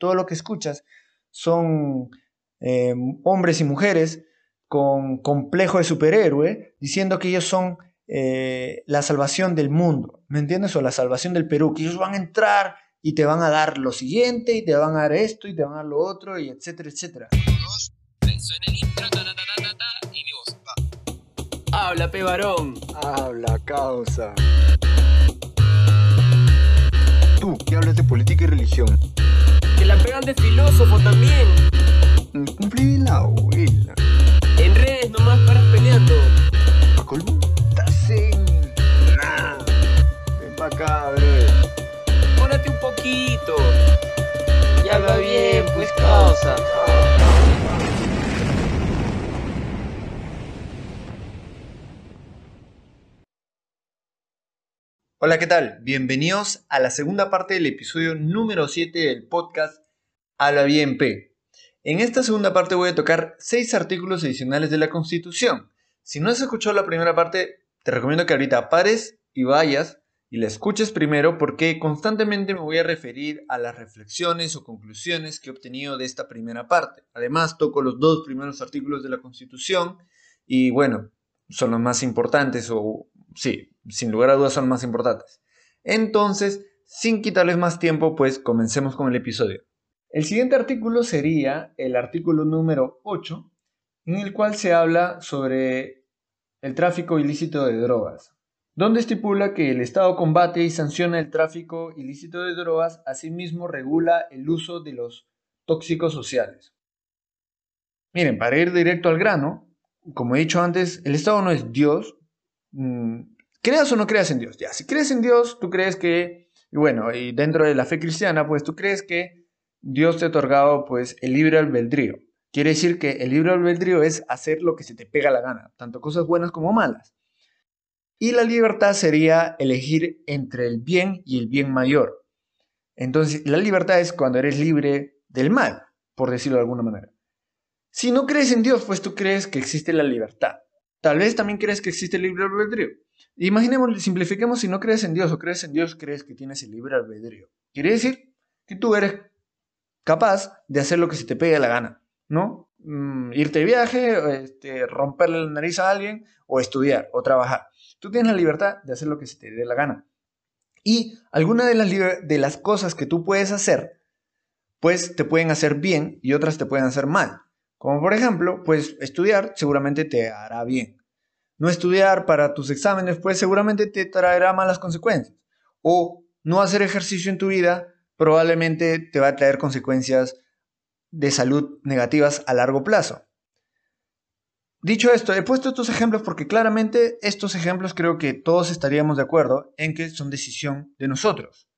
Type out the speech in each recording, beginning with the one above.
todo lo que escuchas son eh, hombres y mujeres con complejo de superhéroe, diciendo que ellos son eh, la salvación del mundo, ¿me entiendes? O la salvación del Perú, que ellos van a entrar y te van a dar lo siguiente, y te van a dar esto, y te van a dar lo otro, y etcétera, etcétera. Habla, pe varón. Habla, causa. Tú, que hablas de política y religión. La pegan de filósofo también. Cumplí la abuela. En redes nomás paras peleando. ¿Pa colmo? Estás en... Nah. Ven pa' acá, bro. Pórate un poquito. Ya va bien, pues causa. Hola, ¿qué tal? Bienvenidos a la segunda parte del episodio número 7 del podcast Habla Bien P. En esta segunda parte voy a tocar 6 artículos adicionales de la Constitución. Si no has escuchado la primera parte, te recomiendo que ahorita pares y vayas y la escuches primero porque constantemente me voy a referir a las reflexiones o conclusiones que he obtenido de esta primera parte. Además, toco los dos primeros artículos de la Constitución y bueno, son los más importantes o sí, sin lugar a dudas son más importantes. Entonces, sin quitarles más tiempo, pues comencemos con el episodio. El siguiente artículo sería el artículo número 8, en el cual se habla sobre el tráfico ilícito de drogas, donde estipula que el Estado combate y sanciona el tráfico ilícito de drogas, asimismo regula el uso de los tóxicos sociales. Miren, para ir directo al grano, como he dicho antes, el Estado no es Dios, mm, creas o no creas en Dios. Ya, si crees en Dios, tú crees que, y bueno, y dentro de la fe cristiana, pues tú crees que Dios te ha otorgado pues el libre albedrío. Quiere decir que el libre albedrío es hacer lo que se te pega la gana, tanto cosas buenas como malas. Y la libertad sería elegir entre el bien y el bien mayor. Entonces, la libertad es cuando eres libre del mal, por decirlo de alguna manera. Si no crees en Dios, pues tú crees que existe la libertad. Tal vez también crees que existe el libre albedrío. Imaginemos, simplifiquemos, si no crees en Dios o crees en Dios, crees que tienes el libre albedrío. Quiere decir que tú eres capaz de hacer lo que se te pegue la gana, ¿no? Mm, irte de viaje, este, romperle la nariz a alguien, o estudiar, o trabajar. Tú tienes la libertad de hacer lo que se te dé la gana. Y algunas de de las cosas que tú puedes hacer, pues te pueden hacer bien y otras te pueden hacer mal. Como por ejemplo, pues estudiar seguramente te hará bien. No estudiar para tus exámenes, pues seguramente te traerá malas consecuencias. O no hacer ejercicio en tu vida probablemente te va a traer consecuencias de salud negativas a largo plazo. Dicho esto, he puesto estos ejemplos porque claramente estos ejemplos creo que todos estaríamos de acuerdo en que son decisión de nosotros.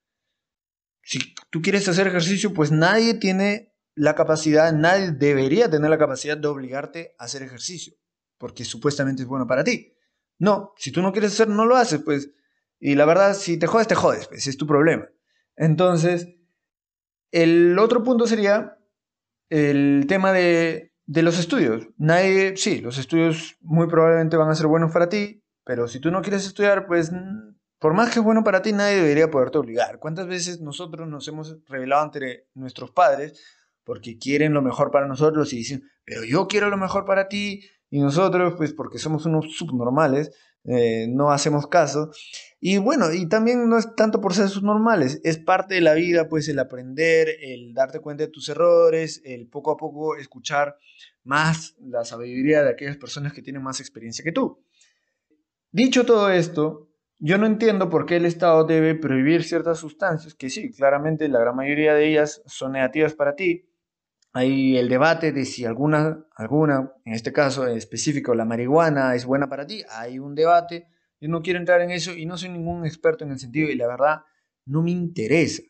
Si tú quieres hacer ejercicio, pues nadie tiene la capacidad, nadie debería tener la capacidad de obligarte a hacer ejercicio, porque supuestamente es bueno para ti. No, si tú no quieres hacer, no lo haces, pues. Y la verdad, si te jodes, te jodes, pues es tu problema. Entonces, el otro punto sería el tema de, de los estudios. Nadie, sí, los estudios muy probablemente van a ser buenos para ti, pero si tú no quieres estudiar, pues por más que es bueno para ti, nadie debería poderte obligar. ¿Cuántas veces nosotros nos hemos revelado ante nuestros padres porque quieren lo mejor para nosotros y dicen, pero yo quiero lo mejor para ti, y nosotros, pues porque somos unos subnormales, eh, no hacemos caso. Y bueno, y también no es tanto por ser subnormales, es parte de la vida, pues el aprender, el darte cuenta de tus errores, el poco a poco escuchar más la sabiduría de aquellas personas que tienen más experiencia que tú. Dicho todo esto, yo no entiendo por qué el Estado debe prohibir ciertas sustancias, que sí, claramente la gran mayoría de ellas son negativas para ti, hay el debate de si alguna, alguna, en este caso específico, la marihuana es buena para ti. Hay un debate. Yo no quiero entrar en eso y no soy ningún experto en el sentido y la verdad no me interesa.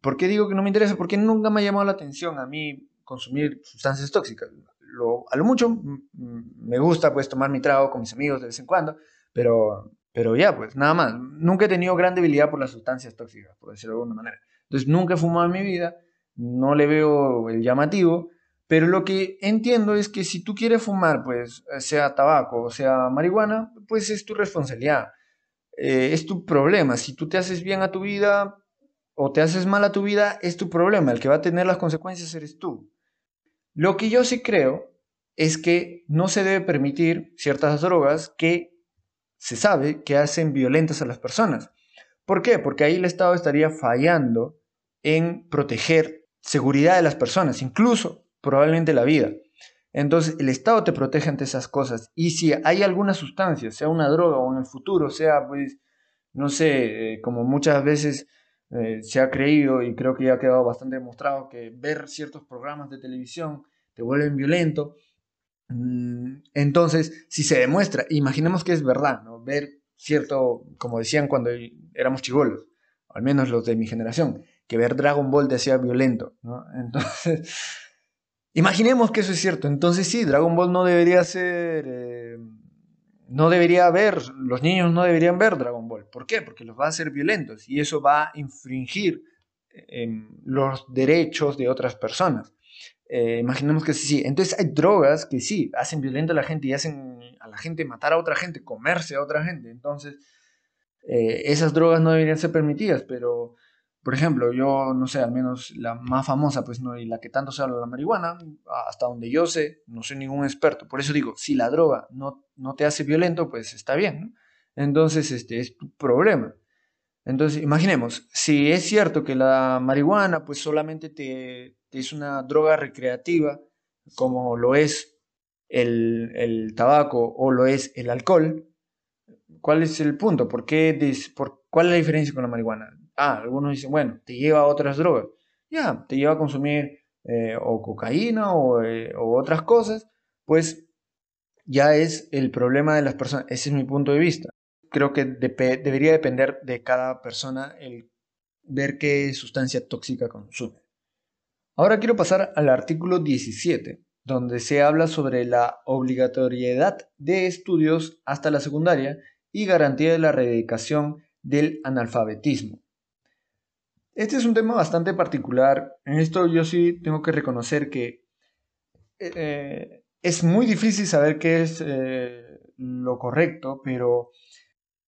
¿Por qué digo que no me interesa? Porque nunca me ha llamado la atención a mí consumir sustancias tóxicas. Lo, a lo mucho me gusta pues tomar mi trago con mis amigos de vez en cuando, pero, pero ya pues nada más. Nunca he tenido gran debilidad por las sustancias tóxicas, por decirlo de alguna manera. Entonces nunca he fumado en mi vida no le veo el llamativo, pero lo que entiendo es que si tú quieres fumar, pues sea tabaco o sea marihuana, pues es tu responsabilidad, eh, es tu problema. Si tú te haces bien a tu vida, o te haces mal a tu vida, es tu problema. El que va a tener las consecuencias eres tú. Lo que yo sí creo es que no se debe permitir ciertas drogas que se sabe que hacen violentas a las personas. ¿Por qué? Porque ahí el Estado estaría fallando en proteger seguridad de las personas, incluso probablemente la vida. Entonces el Estado te protege ante esas cosas. Y si hay alguna sustancia, sea una droga o en el futuro, sea pues, no sé, eh, como muchas veces eh, se ha creído y creo que ya ha quedado bastante demostrado que ver ciertos programas de televisión te vuelven violento. Mm, entonces, si se demuestra, imaginemos que es verdad, ¿no? Ver cierto, como decían cuando éramos chivolos, al menos los de mi generación, que ver Dragon Ball te hacía violento. Entonces, imaginemos que eso es cierto. Entonces sí, Dragon Ball no debería ser... Eh, no debería haber, los niños no deberían ver Dragon Ball. ¿Por qué? Porque los va a hacer violentos y eso va a infringir los derechos de otras personas. Eh, imaginemos que sí, sí. Entonces hay drogas que sí, hacen violento a la gente y hacen a la gente matar a otra gente, comerse a otra gente. Entonces, eh, esas drogas no deberían ser permitidas, pero por ejemplo, yo no sé, al menos la más famosa, pues no, y la que tanto se habla, la marihuana, hasta donde yo sé, no soy ningún experto. Por eso digo, si la droga no, no te hace violento, pues está bien, ¿no? Entonces, este es tu problema. Entonces, imaginemos, si es cierto que la marihuana, pues solamente te, es una droga recreativa, como lo es el, el, tabaco o lo es el alcohol, ¿cuál es el punto? ¿Por qué, por, ¿Cuál es la diferencia con la marihuana? Ah, algunos dicen, bueno, te lleva a otras drogas. Ya, te lleva a consumir eh, o cocaína eh, o, otras cosas, pues ya es el problema de las personas. Ese es mi punto de vista. Creo que debería depender de cada persona el ver qué sustancia tóxica consume. Ahora quiero pasar al artículo 17, donde se habla sobre la obligatoriedad de estudios hasta la secundaria y garantía de la erradicación del analfabetismo. Este es un tema bastante particular. En esto yo sí tengo que reconocer que eh, es muy difícil saber qué es eh, lo correcto, pero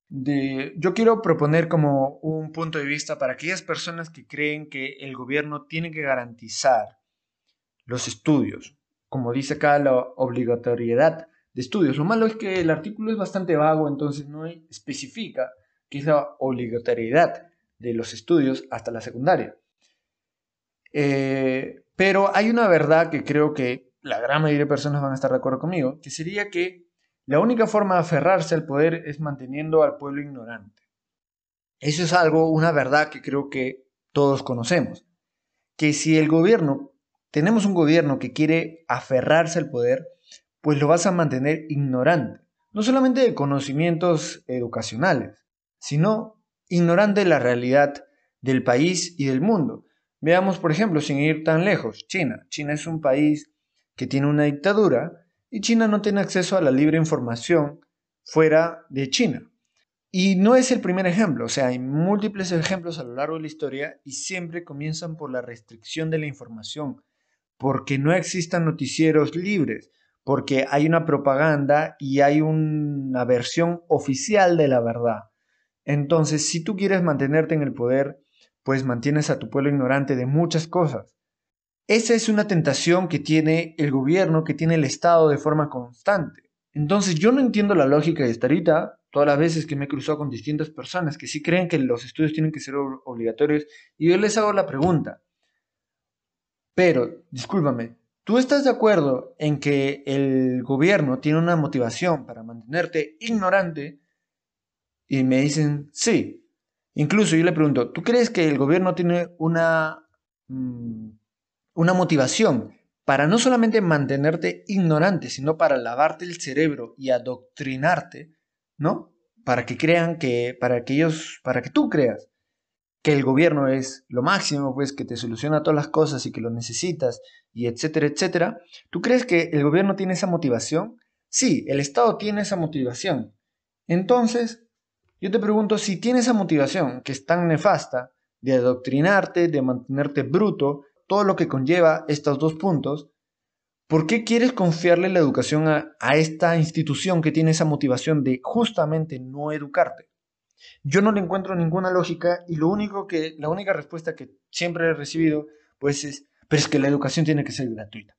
yo quiero proponer como un punto de vista para aquellas personas que creen que el gobierno tiene que garantizar los estudios, como dice acá la obligatoriedad de estudios. Lo malo es que el artículo es bastante vago, entonces no especifica qué es la obligatoriedad de los estudios hasta la secundaria. Eh, pero hay una verdad que creo que la gran mayoría de personas van a estar de acuerdo conmigo, que sería que la única forma de aferrarse al poder es manteniendo al pueblo ignorante. Eso es algo, una verdad que creo que todos conocemos. Que si el gobierno, tenemos un gobierno que quiere aferrarse al poder, pues lo vas a mantener ignorante. No solamente de conocimientos educacionales, sino ignorante de la realidad del país y del mundo. Veamos, por ejemplo, sin ir tan lejos, China. China es un país que tiene una dictadura y China no tiene acceso a la libre información fuera de China. Y no es el primer ejemplo, o sea, hay múltiples ejemplos a lo largo de la historia y siempre comienzan por la restricción de la información, porque no existan noticieros libres, porque hay una propaganda y hay una versión oficial de la verdad. Entonces, si tú quieres mantenerte en el poder, pues mantienes a tu pueblo ignorante de muchas cosas. Esa es una tentación que tiene el gobierno, que tiene el Estado de forma constante. Entonces, yo no entiendo la lógica de esta ahorita, todas las veces que me he cruzado con distintas personas que sí creen que los estudios tienen que ser obligatorios, y yo les hago la pregunta, pero, discúlpame, ¿tú estás de acuerdo en que el gobierno tiene una motivación para mantenerte ignorante y me dicen, sí. Incluso yo le pregunto, ¿tú crees que el gobierno tiene una, mm, una motivación para no solamente mantenerte ignorante, sino para lavarte el cerebro y adoctrinarte, ¿no? Para que crean que, para que ellos, para que tú creas que el gobierno es lo máximo, pues que te soluciona todas las cosas y que lo necesitas y etcétera, etcétera. ¿Tú crees que el gobierno tiene esa motivación? Sí, el Estado tiene esa motivación. Entonces, yo te pregunto si tienes esa motivación que es tan nefasta de adoctrinarte, de mantenerte bruto, todo lo que conlleva estos dos puntos, ¿por qué quieres confiarle la educación a, esta institución que tiene esa motivación de justamente no educarte? Yo no le encuentro ninguna lógica y lo único que, la única respuesta que siempre he recibido, pues es, pero es que la educación tiene que ser gratuita.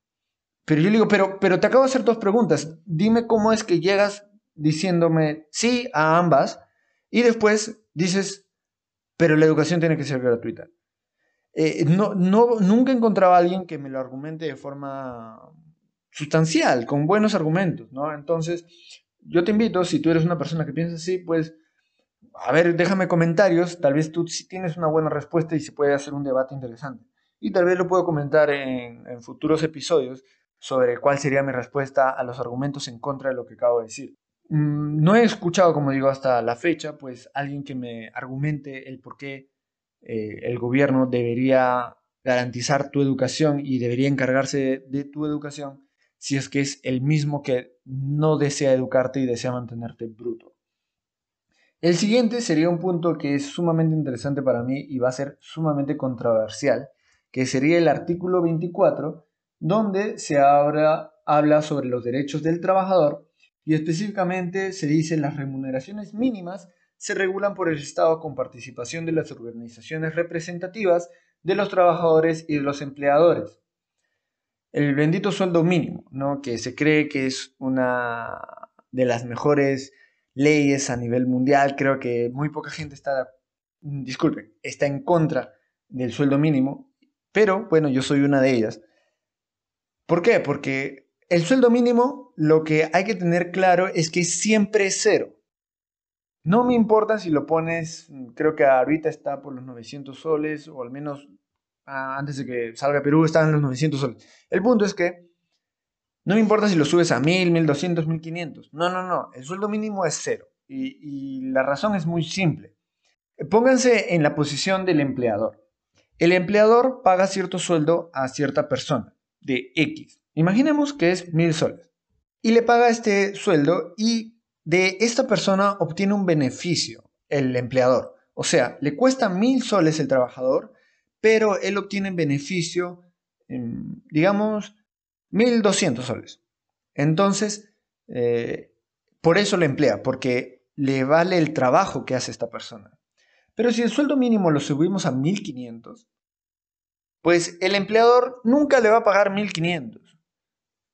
Pero yo le digo, pero, pero te acabo de hacer dos preguntas. Dime cómo es que llegas diciéndome sí a ambas y después dices, pero la educación tiene que ser gratuita. Eh, no, no, nunca encontraba a alguien que me lo argumente de forma sustancial, con buenos argumentos, ¿no? Entonces, yo te invito, si tú eres una persona que piensa así, pues, a ver, déjame comentarios, tal vez tú sí tienes una buena respuesta y se puede hacer un debate interesante. Y tal vez lo puedo comentar en, en futuros episodios sobre cuál sería mi respuesta a los argumentos en contra de lo que acabo de decir. Mm, no he escuchado, como digo, hasta la fecha, pues alguien que me argumente el por qué eh, el gobierno debería garantizar tu educación y debería encargarse de tu educación si es que es el mismo que no desea educarte y desea mantenerte bruto. El siguiente sería un punto que es sumamente interesante para mí y va a ser sumamente controversial, que sería el artículo 24, donde se habla, habla sobre los derechos del trabajador y específicamente se dice las remuneraciones mínimas se regulan por el Estado con participación de las organizaciones representativas de los trabajadores y de los empleadores. El bendito sueldo mínimo, ¿no? que se cree que es una de las mejores leyes a nivel mundial, creo que muy poca gente está, disculpen, está en contra del sueldo mínimo, pero bueno, yo soy una de ellas. ¿Por qué? Porque el sueldo mínimo, lo que hay que tener claro es que siempre es cero. No me importa si lo pones, creo que ahorita está por los 900 soles, o al menos ah, antes de que salga Perú estaban los 900 soles. El punto es que no me importa si lo subes a 1000, 1200, 1500. No, no, no. El sueldo mínimo es cero. Y, y la razón es muy simple. Pónganse en la posición del empleador. El empleador paga cierto sueldo a cierta persona de X. Imaginemos que es mil soles. Y le paga este sueldo y de esta persona obtiene un beneficio el empleador. O sea, le cuesta mil soles el trabajador, pero él obtiene beneficio, digamos, mil doscientos soles. Entonces, eh, por eso le emplea, porque le vale el trabajo que hace esta persona. Pero si el sueldo mínimo lo subimos a 1500, pues el empleador nunca le va a pagar 1500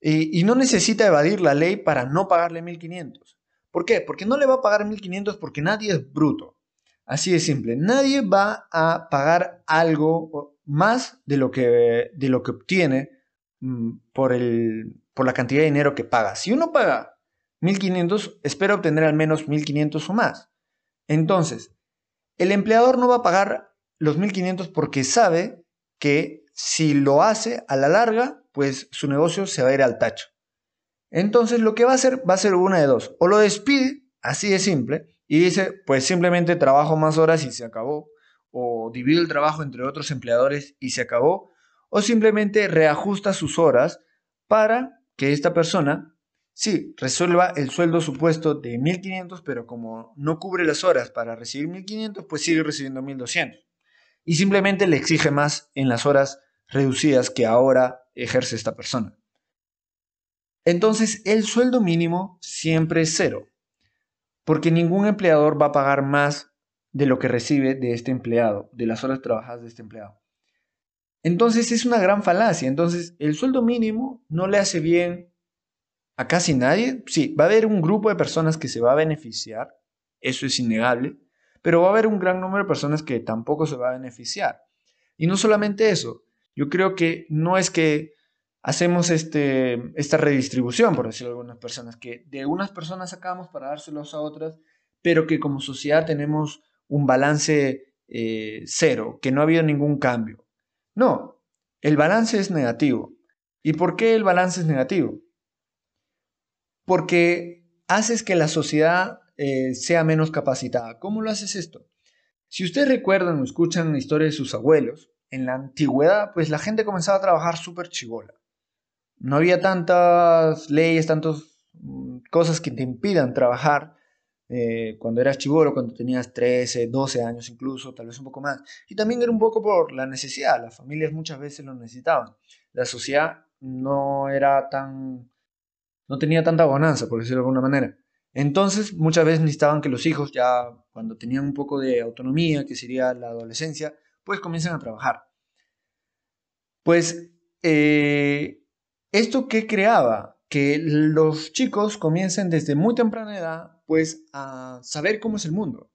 y, no necesita evadir la ley para no pagarle 1.500. ¿Por qué? Porque no le va a pagar 1.500 porque nadie es bruto. Así de simple. Nadie va a pagar algo más de lo que, de lo que obtiene mm, por, el, por la cantidad de dinero que paga. Si uno paga 1.500, espera obtener al menos 1.500 o más. Entonces, el empleador no va a pagar los 1.500 porque sabe que si lo hace a la larga pues su negocio se va a ir al tacho. Entonces lo que va a hacer va a ser una de dos. O lo despide, así de simple, y dice, pues simplemente trabajo más horas y se acabó. O divide el trabajo entre otros empleadores y se acabó. O simplemente reajusta sus horas para que esta persona, sí, resuelva el sueldo supuesto de 1.500, pero como no cubre las horas para recibir 1.500, pues sigue recibiendo 1.200. Y simplemente le exige más en las horas reducidas que ahora ejerce esta persona. Entonces, el sueldo mínimo siempre es cero, porque ningún empleador va a pagar más de lo que recibe de este empleado, de las horas trabajadas de este empleado. Entonces es una gran falacia. Entonces el sueldo mínimo no le hace bien a casi nadie. Sí, va a haber un grupo de personas que se va a beneficiar, eso es innegable, pero va a haber un gran número de personas que tampoco se va a beneficiar. Y no solamente eso, yo creo que no es que hacemos este, esta redistribución, por decirlo de algunas personas, que de unas personas sacamos para dárselos a otras, pero que como sociedad tenemos un balance eh, cero, que no ha habido ningún cambio. No, el balance es negativo. ¿Y por qué el balance es negativo? Porque haces que la sociedad eh, sea menos capacitada. ¿Cómo lo haces esto? Si ustedes recuerdan o escuchan la historia de sus abuelos, en la antigüedad, pues la gente comenzaba a trabajar súper chivola. No había tantas leyes, tantas mm, cosas que te impidan trabajar eh, cuando eras chivolo, cuando tenías 13, 12 años incluso, tal vez un poco más. Y también era un poco por la necesidad, las familias muchas veces lo necesitaban. La sociedad no era tan, no tenía tanta bonanza, por decirlo de alguna manera. Entonces, muchas veces necesitaban que los hijos, ya cuando tenían un poco de autonomía, que sería la adolescencia, pues comiencen a trabajar. Pues, eh, ¿esto qué creaba? Que los chicos comiencen desde muy temprana edad, pues, a saber cómo es el mundo.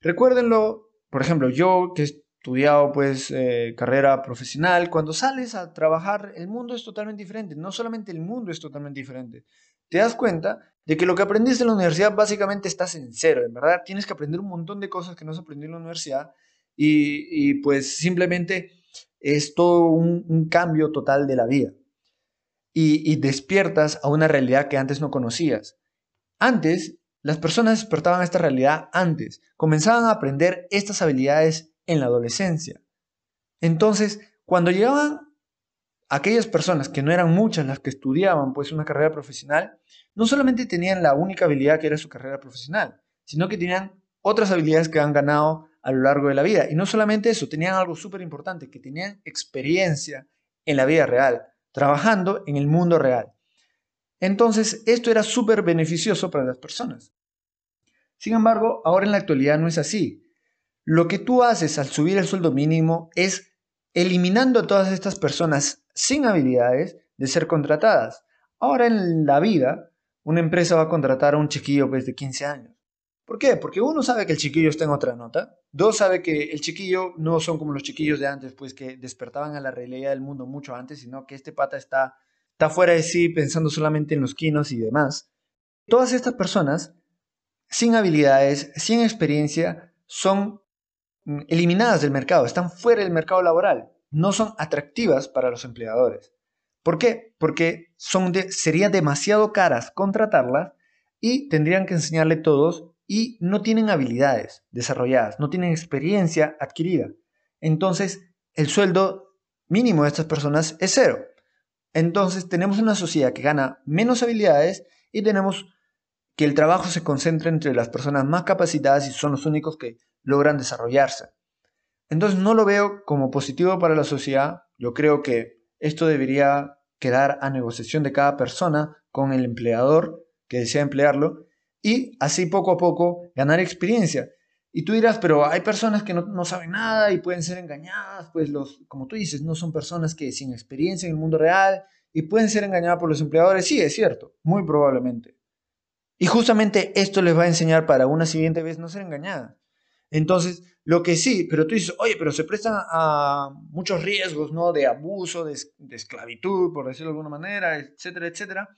Recuérdenlo, por ejemplo, yo que he estudiado, pues, eh, carrera profesional, cuando sales a trabajar, el mundo es totalmente diferente. No solamente el mundo es totalmente diferente, te das cuenta de que lo que aprendiste en la universidad básicamente estás en cero, en verdad tienes que aprender un montón de cosas que no has aprendido en la universidad y, pues simplemente es todo un, cambio total de la vida y, despiertas a una realidad que antes no conocías. Antes, las personas despertaban a esta realidad antes, comenzaban a aprender estas habilidades en la adolescencia. Entonces, cuando llegaban aquellas personas que no eran muchas las que estudiaban pues una carrera profesional, no solamente tenían la única habilidad que era su carrera profesional, sino que tenían otras habilidades que han ganado a lo largo de la vida. Y no solamente eso, tenían algo súper importante, que tenían experiencia en la vida real, trabajando en el mundo real. Entonces, esto era súper beneficioso para las personas. Sin embargo, ahora en la actualidad no es así. Lo que tú haces al subir el sueldo mínimo es eliminando a todas estas personas sin habilidades de ser contratadas. Ahora en la vida, una empresa va a contratar a un chiquillo pues, de 15 años. ¿Por qué? Porque uno sabe que el chiquillo está en otra nota. Dos sabe que el chiquillo no son como los chiquillos de antes, pues que despertaban a la realidad del mundo mucho antes, sino que este pata está, está fuera de sí pensando solamente en los quinos y demás. Todas estas personas, sin habilidades, sin experiencia, son mm, eliminadas del mercado, están fuera del mercado laboral no son atractivas para los empleadores. ¿Por qué? Porque son sería demasiado caras contratarlas y tendrían que enseñarle todos y no tienen habilidades desarrolladas, no tienen experiencia adquirida. Entonces, el sueldo mínimo de estas personas es cero. Entonces, tenemos una sociedad que gana menos habilidades y tenemos que el trabajo se concentra entre las personas más capacitadas y son los únicos que logran desarrollarse. Entonces no lo veo como positivo para la sociedad. Yo creo que esto debería quedar a negociación de cada persona con el empleador que desea emplearlo y así poco a poco ganar experiencia. Y tú dirás, pero hay personas que no, saben nada y pueden ser engañadas, pues los, como tú dices, no son personas que sin experiencia en el mundo real y pueden ser engañadas por los empleadores. Sí, es cierto, muy probablemente. Y justamente esto les va a enseñar para una siguiente vez no ser engañadas. Entonces, lo que sí, pero tú dices, oye, pero se prestan a muchos riesgos, ¿no? De abuso, de, esclavitud, por decirlo de alguna manera, etcétera, etcétera.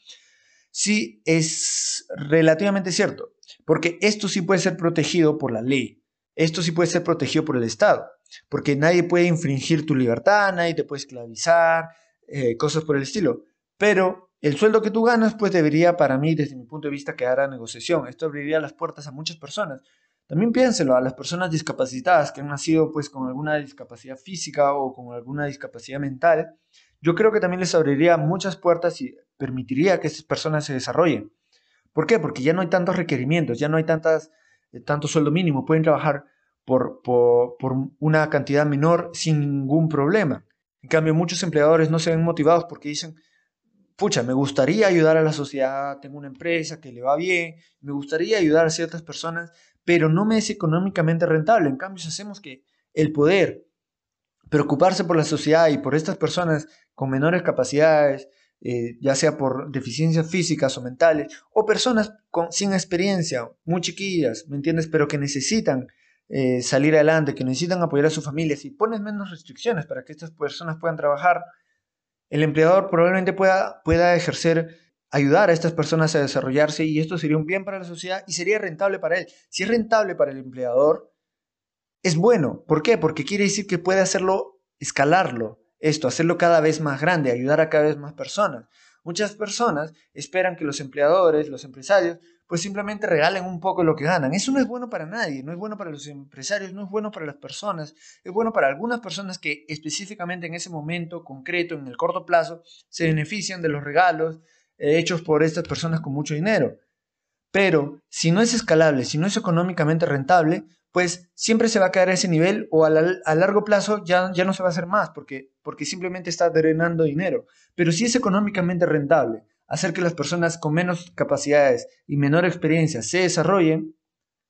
Sí, es relativamente cierto, porque esto sí puede ser protegido por la ley, esto sí puede ser protegido por el Estado, porque nadie puede infringir tu libertad, nadie te puede esclavizar, eh, cosas por el estilo. Pero el sueldo que tú ganas, pues debería, para mí, desde mi punto de vista, quedar a negociación. Esto abriría las puertas a muchas personas también piénselo a las personas discapacitadas que han nacido pues con alguna discapacidad física o con alguna discapacidad mental. Yo creo que también les abriría muchas puertas y permitiría que esas personas se desarrollen. ¿Por qué? Porque ya no hay tantos requerimientos, ya no hay tantas, eh, tanto sueldo mínimo, pueden trabajar por, por, por una cantidad menor sin ningún problema. En cambio, muchos empleadores no se ven motivados porque dicen, pucha, me gustaría ayudar a la sociedad, tengo una empresa que le va bien, me gustaría ayudar a ciertas personas, pero no me es económicamente rentable. En cambio, si hacemos que el poder preocuparse por la sociedad y por estas personas con menores capacidades, eh, ya sea por deficiencias físicas o mentales, o personas con, sin experiencia, muy chiquillas, ¿me entiendes? Pero que necesitan eh, salir adelante, que necesitan apoyar a sus familias, y pones menos restricciones para que estas personas puedan trabajar, el empleador probablemente pueda, pueda ejercer ayudar a estas personas a desarrollarse y esto sería un bien para la sociedad y sería rentable para él. Si es rentable para el empleador, es bueno. ¿Por qué? Porque quiere decir que puede hacerlo, escalarlo, esto, hacerlo cada vez más grande, ayudar a cada vez más personas. Muchas personas esperan que los empleadores, los empresarios, pues simplemente regalen un poco lo que ganan. Eso no es bueno para nadie, no es bueno para los empresarios, no es bueno para las personas, es bueno para algunas personas que específicamente en ese momento concreto, en el corto plazo, se benefician de los regalos, hechos por estas personas con mucho dinero. Pero si no es escalable, si no es económicamente rentable, pues siempre se va a quedar a ese nivel o a, largo plazo ya, ya no se va a hacer más porque, porque simplemente está drenando dinero. Pero si es económicamente rentable, hacer que las personas con menos capacidades y menor experiencia se desarrollen,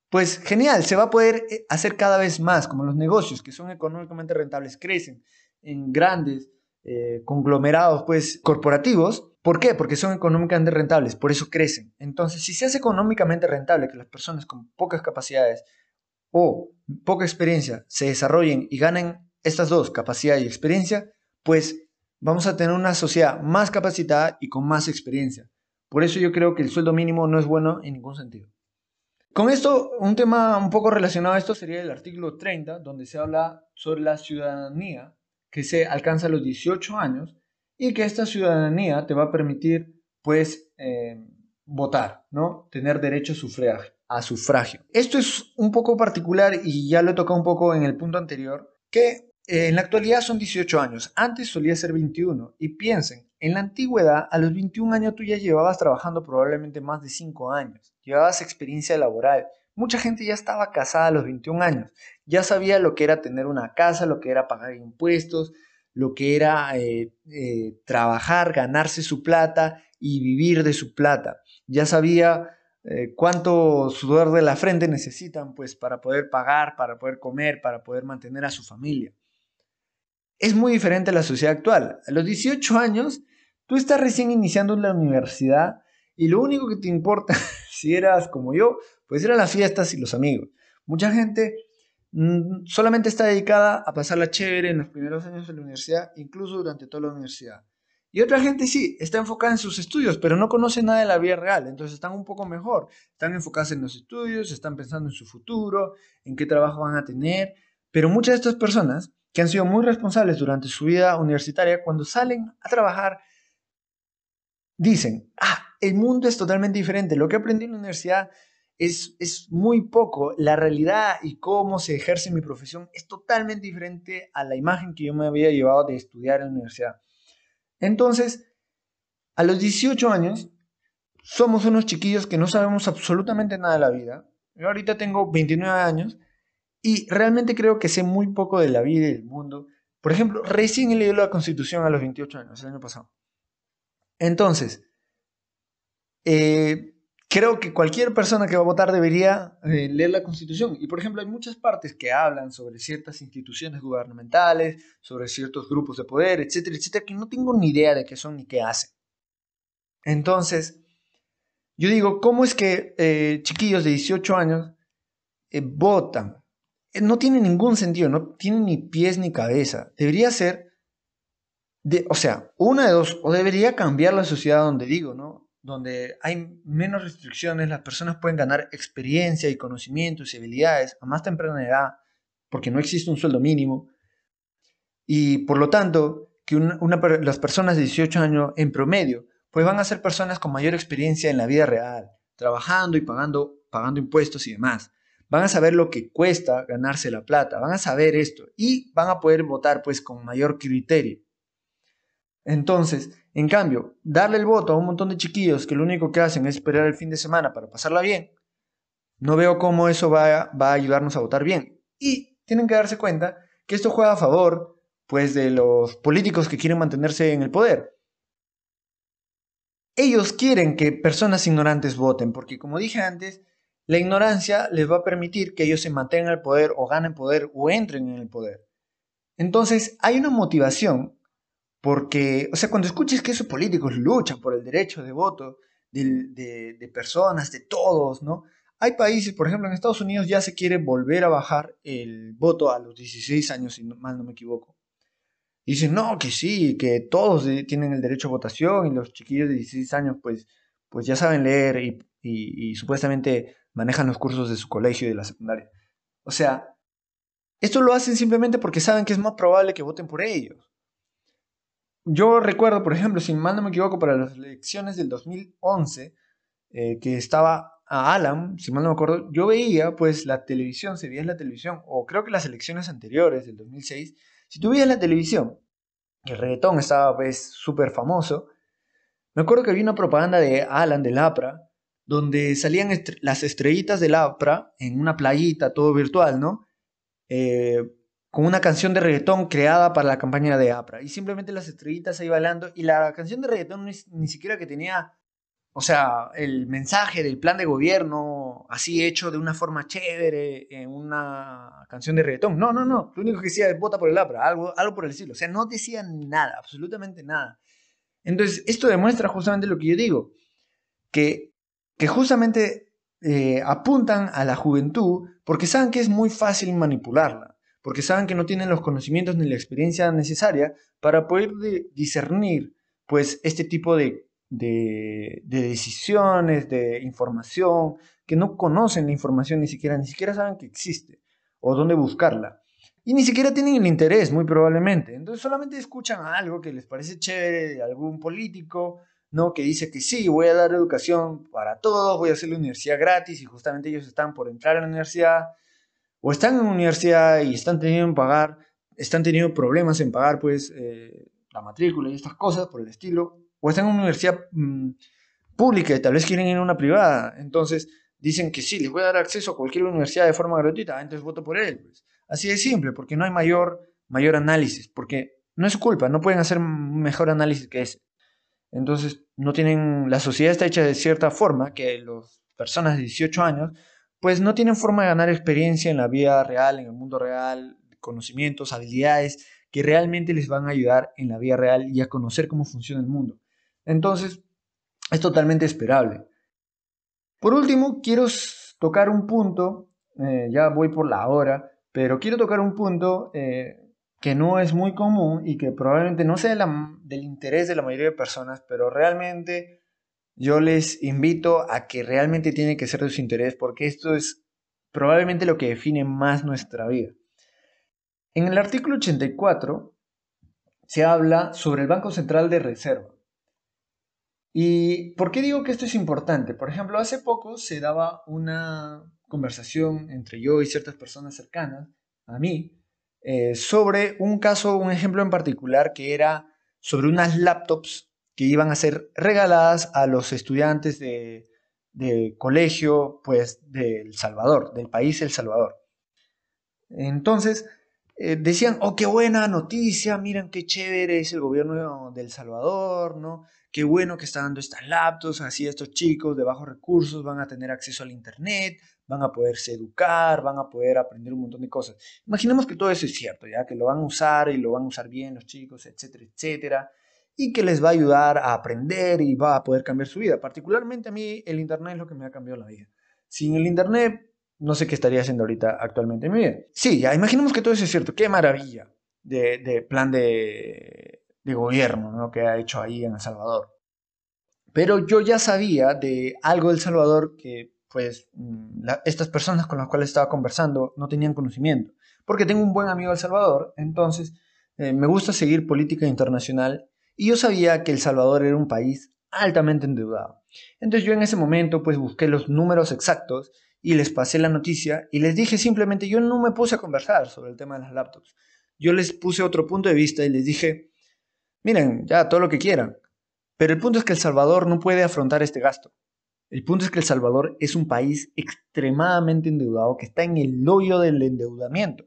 pues genial, se va a poder eh, hacer cada vez más, como los negocios que son económicamente rentables crecen en grandes eh, conglomerados pues corporativos. ¿Por qué? Porque son económicamente rentables, por eso crecen. Entonces, si se hace económicamente rentable que las personas con pocas capacidades o poca experiencia se desarrollen y ganen estas dos, capacidad y experiencia, pues vamos a tener una sociedad más capacitada y con más experiencia. Por eso yo creo que el sueldo mínimo no es bueno en ningún sentido. Con esto, un tema un poco relacionado a esto sería el artículo 30, donde se habla sobre la ciudadanía que se alcanza a los 18 años y que esta ciudadanía te va a permitir, pues, eh, votar, ¿no? Tener derecho a sufragio, a sufragio. Esto es un poco particular y ya lo he un poco en el punto anterior, que eh, en la actualidad son 18 años, antes solía ser 21 y piensen, en la antigüedad a los 21 años tú ya llevabas trabajando probablemente más de 5 años, llevabas experiencia laboral, mucha gente ya estaba casada a los 21 años, ya sabía lo que era tener una casa, lo que era pagar impuestos, lo que era eh, eh, trabajar, ganarse su plata y vivir de su plata. Ya sabía cuánto sudor de la frente necesitan pues para poder pagar, para poder comer, para poder mantener a su familia es muy diferente a la sociedad actual. A los 18 años, tú estás recién iniciando la universidad y lo único que te importa, si eras como yo, pues eran las fiestas y los amigos. Mucha gente mm, solamente está dedicada a pasarla chévere en los primeros años de la universidad, incluso durante toda la universidad. Y otra gente sí, está enfocada en sus estudios, pero no conoce nada de la vida real, entonces están un poco mejor. Están enfocados en los estudios, están pensando en su futuro, en qué trabajo van a tener, pero muchas de estas personas que han sido muy responsables durante su vida universitaria, cuando salen a trabajar, dicen, ah, el mundo es totalmente diferente, lo que aprendí en la universidad es, es muy poco, la realidad y cómo se ejerce mi profesión es totalmente diferente a la imagen que yo me había llevado de estudiar en la universidad. Entonces, a los 18 años, somos unos chiquillos que no sabemos absolutamente nada de la vida. Yo ahorita tengo 29 años y realmente creo que sé muy poco de la vida y del mundo. Por ejemplo, recién he leído la Constitución a los 28 años, el año pasado. Entonces, eh, creo que cualquier persona que va a votar debería eh, leer la Constitución. Y, por ejemplo, hay muchas partes que hablan sobre ciertas instituciones gubernamentales, sobre ciertos grupos de poder, etcétera, etcétera, que no tengo ni idea de qué son ni qué hacen. Entonces, yo digo, ¿cómo es que eh, chiquillos de 18 años votan? Eh, no tiene ningún sentido, no tiene ni pies ni cabeza. Debería ser, de, o sea, una de dos, o debería cambiar la sociedad donde digo, ¿no? Donde hay menos restricciones, las personas pueden ganar experiencia y conocimientos y habilidades a más temprana edad, porque no existe un sueldo mínimo. Y por lo tanto, que las personas de 18 años en promedio, pues van a ser personas con mayor experiencia en la vida real, trabajando y pagando, pagando impuestos y demás van a saber lo que cuesta ganarse la plata, van a saber esto y van a poder votar pues con mayor criterio. Entonces, en cambio, darle el voto a un montón de chiquillos que lo único que hacen es esperar el fin de semana para pasarla bien, no veo cómo eso va, a ayudarnos a votar bien. Y tienen que darse cuenta que esto juega a favor pues de los políticos que quieren mantenerse en el poder. Ellos quieren que personas ignorantes voten, porque como dije antes, la ignorancia les va a permitir que ellos se mantengan en el poder o ganen poder o entren en el poder. Entonces hay una motivación porque, o sea, cuando escuches que esos políticos luchan por el derecho de voto de, personas, de todos, ¿no? Hay países, por ejemplo, en Estados Unidos ya se quiere volver a bajar el voto a los 16 años, si mal no me equivoco. dicen, no, que sí, que todos tienen el derecho a votación y los chiquillos de 16 años pues, pues ya saben leer y, y supuestamente manejan los cursos de su colegio y de la secundaria. O sea, esto lo hacen simplemente porque saben que es más probable que voten por ellos. Yo recuerdo, por ejemplo, si mal no me equivoco, para las elecciones del 2011, eh, que estaba a Alan, si mal no me acuerdo, yo veía pues la televisión, se veía en la televisión, o creo que las elecciones anteriores del 2006, si tú veías la televisión, el reggaetón estaba pues súper famoso, me acuerdo que había una propaganda de Alan, del APRA, donde salían las estrellitas del APRA en una playita, todo virtual, ¿no? Eh, con una canción de reggaetón creada para la campaña de APRA. Y simplemente las estrellitas ahí bailando. Y la canción de reggaetón ni, ni siquiera que tenía, o sea, el mensaje del plan de gobierno así hecho de una forma chévere en una canción de reggaetón. No, no, no. Lo único que decía es vota por el APRA, algo, algo por el estilo. O sea, no decía nada, absolutamente nada. Entonces, esto demuestra justamente lo que yo digo, que, que justamente eh, apuntan a la juventud porque saben que es muy fácil manipularla porque saben que no tienen los conocimientos ni la experiencia necesaria para poder discernir pues este tipo de, de, decisiones, de información, que no conocen la información ni siquiera, ni siquiera saben que existe o dónde buscarla. Y ni siquiera tienen el interés, muy probablemente. Entonces solamente escuchan algo que les parece chévere de algún político, ¿no? Que dice que sí, voy a dar educación para todos, voy a hacer la universidad gratis y justamente ellos están por entrar a la universidad o están en universidad y están teniendo pagar, están teniendo problemas en pagar pues eh, la matrícula y estas cosas por el estilo, o están en una universidad mm, pública y tal vez quieren ir a una privada, entonces dicen que sí, les voy a dar acceso a cualquier universidad de forma gratuita, entonces voto por él. Pues. Así de simple, porque no hay mayor, mayor análisis, porque no es culpa, no pueden hacer mejor análisis que ese. Entonces, no tienen, la sociedad está hecha de cierta forma que las personas de 18 años pues no tienen forma de ganar experiencia en la vida real, en el mundo real, conocimientos, habilidades que realmente les van a ayudar en la vida real y a conocer cómo funciona el mundo. Entonces, es totalmente esperable. Por último, quiero tocar un punto, eh, ya voy por la hora, pero quiero tocar un punto eh, que no es muy común y que probablemente no sea del interés de la mayoría de personas, pero realmente yo les invito a que realmente tiene que ser de su interés porque esto es probablemente lo que define más nuestra vida. En el artículo 84 se habla sobre el Banco Central de Reserva. ¿Y por qué digo que esto es importante? Por ejemplo, hace poco se daba una conversación entre yo y ciertas personas cercanas a mí eh, sobre un caso, un ejemplo en particular que era sobre unas laptops que iban a ser regaladas a los estudiantes de, colegio, pues, de El Salvador, del país El Salvador. Entonces, eh, decían, oh, qué buena noticia, miren qué chévere es el gobierno de El Salvador, ¿no? Qué bueno que está dando estas laptops, así estos chicos de bajos recursos van a tener acceso al Internet, van a poderse educar, van a poder aprender un montón de cosas. Imaginemos que todo eso es cierto, ya que lo van a usar y lo van a usar bien los chicos, etcétera, etcétera y que les va a ayudar a aprender y va a poder cambiar su vida. Particularmente a mí el Internet es lo que me ha cambiado la vida. Sin el Internet, no sé qué estaría haciendo ahorita actualmente en mi vida. Sí, ya imaginemos que todo eso es cierto. Qué maravilla de, plan de, gobierno que ha hecho ahí en El Salvador. Pero yo ya sabía de algo del Salvador que pues mm, estas personas con las cuales estaba conversando no tenían conocimiento. Porque tengo un buen amigo del Salvador, entonces eh, me gusta seguir política internacional y yo sabía que El Salvador era un país altamente endeudado. Entonces yo en ese momento pues busqué los números exactos y les pasé la noticia y les dije simplemente, yo no me puse a conversar sobre el tema de las laptops. Yo les puse otro punto de vista y les dije, miren, ya todo lo que quieran, pero el punto es que El Salvador no puede afrontar este gasto. El punto es que El Salvador es un país extremadamente endeudado que está en el hoyo del endeudamiento.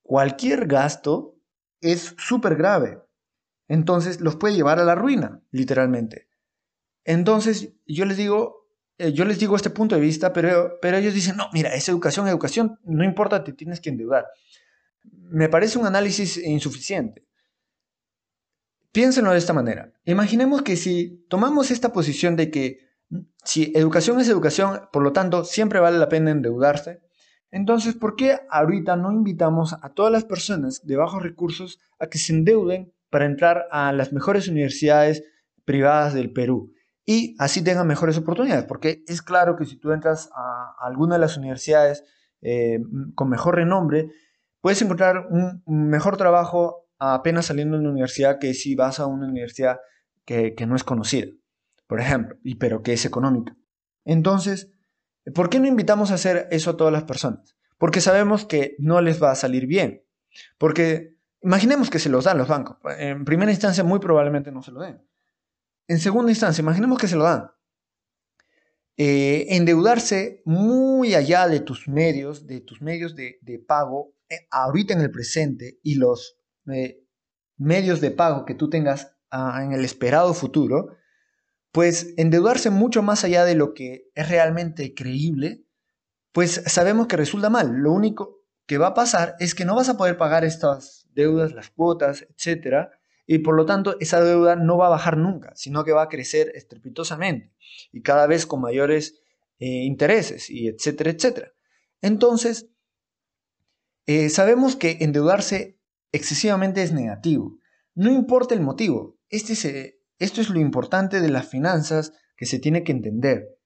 Cualquier gasto es súper grave entonces los puede llevar a la ruina, literalmente. Entonces yo les digo, eh, yo les digo este punto de vista, pero, pero ellos dicen, no, mira, es educación, educación, no importa, te tienes que endeudar. Me parece un análisis insuficiente. Piénsenlo de esta manera. Imaginemos que si tomamos esta posición de que si educación es educación, por lo tanto, siempre vale la pena endeudarse, entonces, ¿por qué ahorita no invitamos a todas las personas de bajos recursos a que se endeuden para entrar a las mejores universidades privadas del Perú y así tengan mejores oportunidades, porque es claro que si tú entras a alguna de las universidades eh, con mejor renombre, puedes encontrar un mejor trabajo apenas saliendo de una universidad que si vas a una universidad que, no es conocida, por ejemplo, y, pero que es económica. Entonces, ¿por qué no invitamos a hacer eso a todas las personas? Porque sabemos que no les va a salir bien, porque Imaginemos que se los dan los bancos. En primera instancia, muy probablemente no se lo den. En segunda instancia, imaginemos que se lo dan. Eh, endeudarse muy allá de tus medios, de tus medios de, pago, eh, ahorita en el presente y los eh, medios de pago que tú tengas ah, en el esperado futuro, pues endeudarse mucho más allá de lo que es realmente creíble, pues sabemos que resulta mal. Lo único que va a pasar es que no vas a poder pagar estas deudas, las cuotas, etcétera, y por lo tanto esa deuda no va a bajar nunca, sino que va a crecer estrepitosamente y cada vez con mayores eh, intereses y etcétera, etcétera. Entonces, eh, sabemos que endeudarse excesivamente es negativo. No importa el motivo. Este esto es lo importante de las finanzas que se tiene que entender.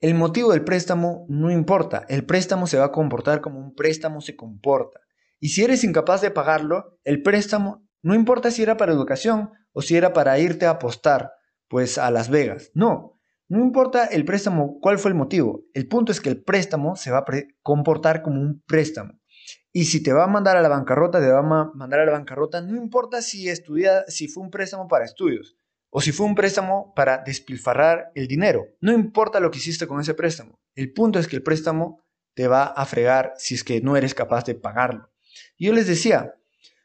El motivo del préstamo no importa. El préstamo se va a comportar como un préstamo se comporta. Y si eres incapaz de pagarlo, el préstamo no importa si era para educación o si era para irte a apostar, pues a Las Vegas. No, no importa el préstamo, cuál fue el motivo. El punto es que el préstamo se va a comportar como un préstamo. Y si te va a mandar a la bancarrota, te va a mandar a la bancarrota, no importa si estudia, si fue un préstamo para estudios o si fue un préstamo para despilfarrar el dinero. No importa lo que hiciste con ese préstamo. El punto es que el préstamo te va a fregar si es que no eres capaz de pagarlo. Yo les decía,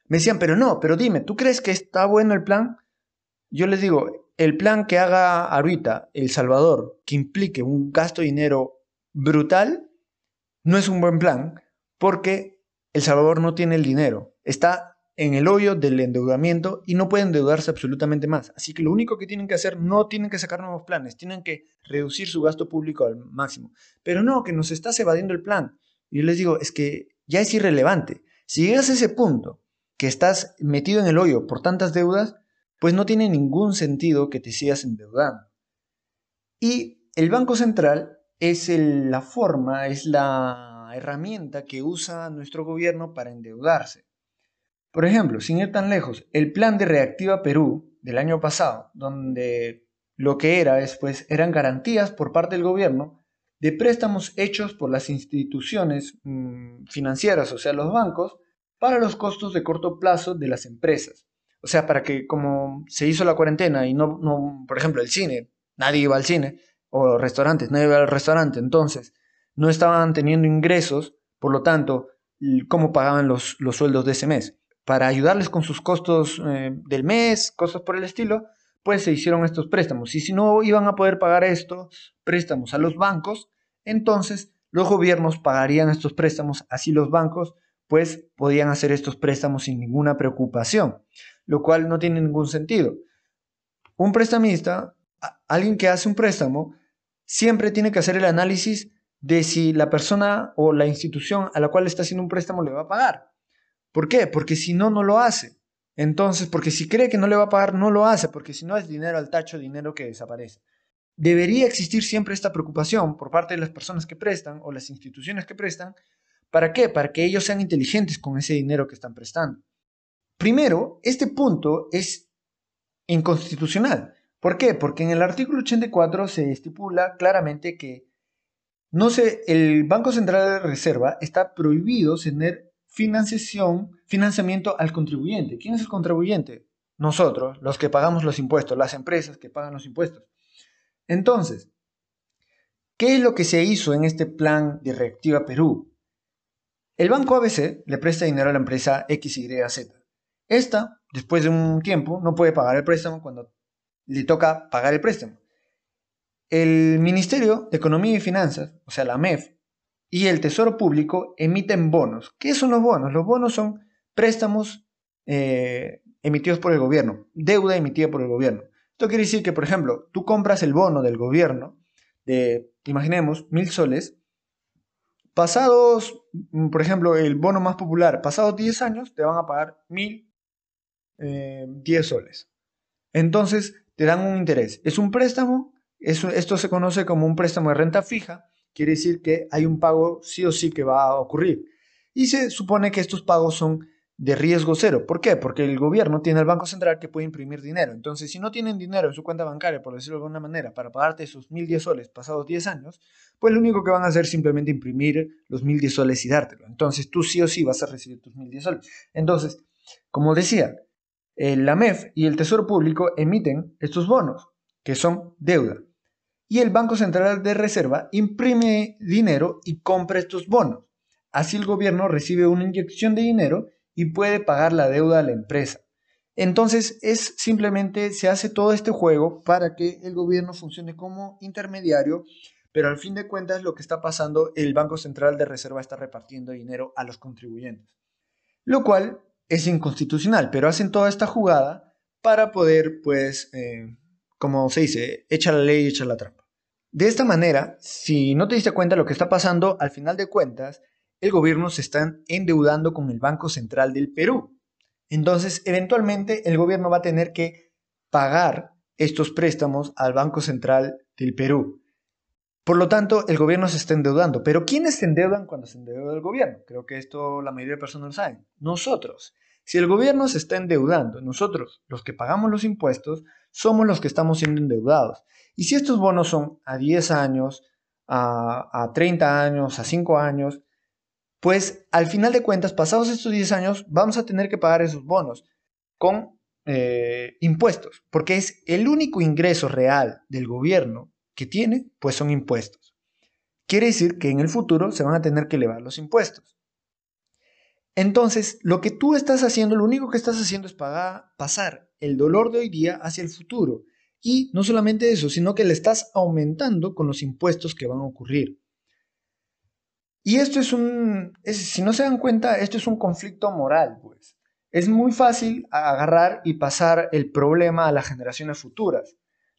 me decían, pero no, pero dime, ¿tú crees que está bueno el plan? Yo les digo, el plan que haga ahorita El Salvador, que implique un gasto de dinero brutal, no es un buen plan porque el Salvador no tiene el dinero, está en el hoyo del endeudamiento y no puede endeudarse absolutamente más. Así que lo único que tienen que hacer, no tienen que sacar nuevos planes, tienen que reducir su gasto público al máximo. Pero no, que nos estás evadiendo el plan. Yo les digo, es que ya es irrelevante. Si llegas a ese punto, que estás metido en el hoyo por tantas deudas, pues no tiene ningún sentido que te sigas endeudando. Y el Banco Central es la forma, es la herramienta que usa nuestro gobierno para endeudarse. Por ejemplo, sin ir tan lejos, el plan de Reactiva Perú del año pasado, donde lo que era después eran garantías por parte del gobierno de préstamos hechos por las instituciones mm, financieras, o sea, los bancos, para los costos de corto plazo de las empresas. O sea, para que como se hizo la cuarentena y no, por ejemplo, el cine, nadie iba al cine, o restaurantes, nadie iba al restaurante, entonces no estaban teniendo ingresos, por lo tanto, cómo pagaban los, los sueldos de ese mes. Para ayudarles con sus costos eh, del mes, cosas por el estilo, pues se hicieron estos préstamos. Y si no iban a poder pagar estos préstamos a los bancos, entonces los gobiernos pagarían estos préstamos, así los bancos pues podían hacer estos préstamos sin ninguna preocupación, lo cual no tiene ningún sentido. Un prestamista, alguien que hace un préstamo, siempre tiene que hacer el análisis de si la persona o la institución a la cual está haciendo un préstamo le va a pagar. ¿Por qué? Porque si no, no lo hace. Entonces, porque si cree que no le va a pagar, no lo hace, porque si no es dinero al tacho, dinero que desaparece. Debería existir siempre esta preocupación por parte de las personas que prestan o las instituciones que prestan. ¿Para qué? Para que ellos sean inteligentes con ese dinero que están prestando. Primero, este punto es inconstitucional. ¿Por qué? Porque en el artículo 84 se estipula claramente que no sé, el Banco Central de Reserva está prohibido tener financiación, financiamiento al contribuyente. ¿Quién es el contribuyente? Nosotros, los que pagamos los impuestos, las empresas que pagan los impuestos. Entonces, ¿qué es lo que se hizo en este plan de Reactiva Perú? El Banco ABC le presta dinero a la empresa XYZ. Esta, después de un tiempo, no puede pagar el préstamo cuando le toca pagar el préstamo. El Ministerio de Economía y Finanzas, o sea, la MEF, y el Tesoro Público emiten bonos. ¿Qué son los bonos? Los bonos son préstamos eh, emitidos por el gobierno, deuda emitida por el gobierno. Esto quiere decir que, por ejemplo, tú compras el bono del gobierno de, imaginemos, mil soles. Pasados, mm, por ejemplo, el bono más popular, pasados 10 años, te van a pagar mil eh, 10 soles. Entonces, te dan un interés. Es un préstamo esto se conoce como un préstamo de renta fija, quiere decir que hay un pago sí o sí que va a ocurrir. Y se supone que estos pagos son de riesgo cero. ¿Por qué? Porque el gobierno tiene el Banco Central que puede imprimir dinero. Entonces, si no tienen dinero en su cuenta bancaria, por decirlo de alguna manera, para pagarte esos 1.010 soles pasados 10 años, pues lo único que van a hacer es simplemente imprimir los 1.010 soles y dártelo. Entonces, tú sí o sí vas a recibir tus 1.010 soles. Entonces, como decía, la MEF y el Tesoro Público emiten estos bonos, que son deuda y el Banco Central de Reserva imprime dinero y compra estos bonos. Así el gobierno recibe una inyección de dinero y puede pagar la deuda a la empresa. Entonces es simplemente se hace todo este juego para que el gobierno funcione como intermediario, pero al fin de cuentas lo que está pasando, el Banco Central de Reserva está repartiendo dinero a los contribuyentes, lo cual es inconstitucional, pero hacen toda esta jugada para poder, pues, eh, como se dice, echa la ley y echa la trampa. De esta manera, si no te diste cuenta lo que está pasando, al final de cuentas, el gobierno se está endeudando con el Banco Central del Perú. Entonces, eventualmente, el gobierno va a tener que pagar estos préstamos al Banco Central del Perú. Por lo tanto, el gobierno se está endeudando. Pero ¿quiénes se endeudan cuando se endeuda el gobierno? Creo que esto la mayoría de personas lo saben. Nosotros. Si el gobierno se está endeudando, nosotros, los que pagamos los impuestos, somos los que estamos siendo endeudados. Y si estos bonos son a 10 años, a, a 30 años, a 5 años, pues al final de cuentas, pasados estos 10 años, vamos a tener que pagar esos bonos con eh, impuestos, porque es el único ingreso real del gobierno que tiene, pues son impuestos. Quiere decir que en el futuro se van a tener que elevar los impuestos. Entonces, lo que tú estás haciendo, lo único que estás haciendo es pagar, pasar el dolor de hoy día hacia el futuro. Y no solamente eso, sino que le estás aumentando con los impuestos que van a ocurrir. Y esto es un, si no se dan cuenta, esto es un conflicto moral, pues. Es muy fácil agarrar y pasar el problema a las generaciones futuras.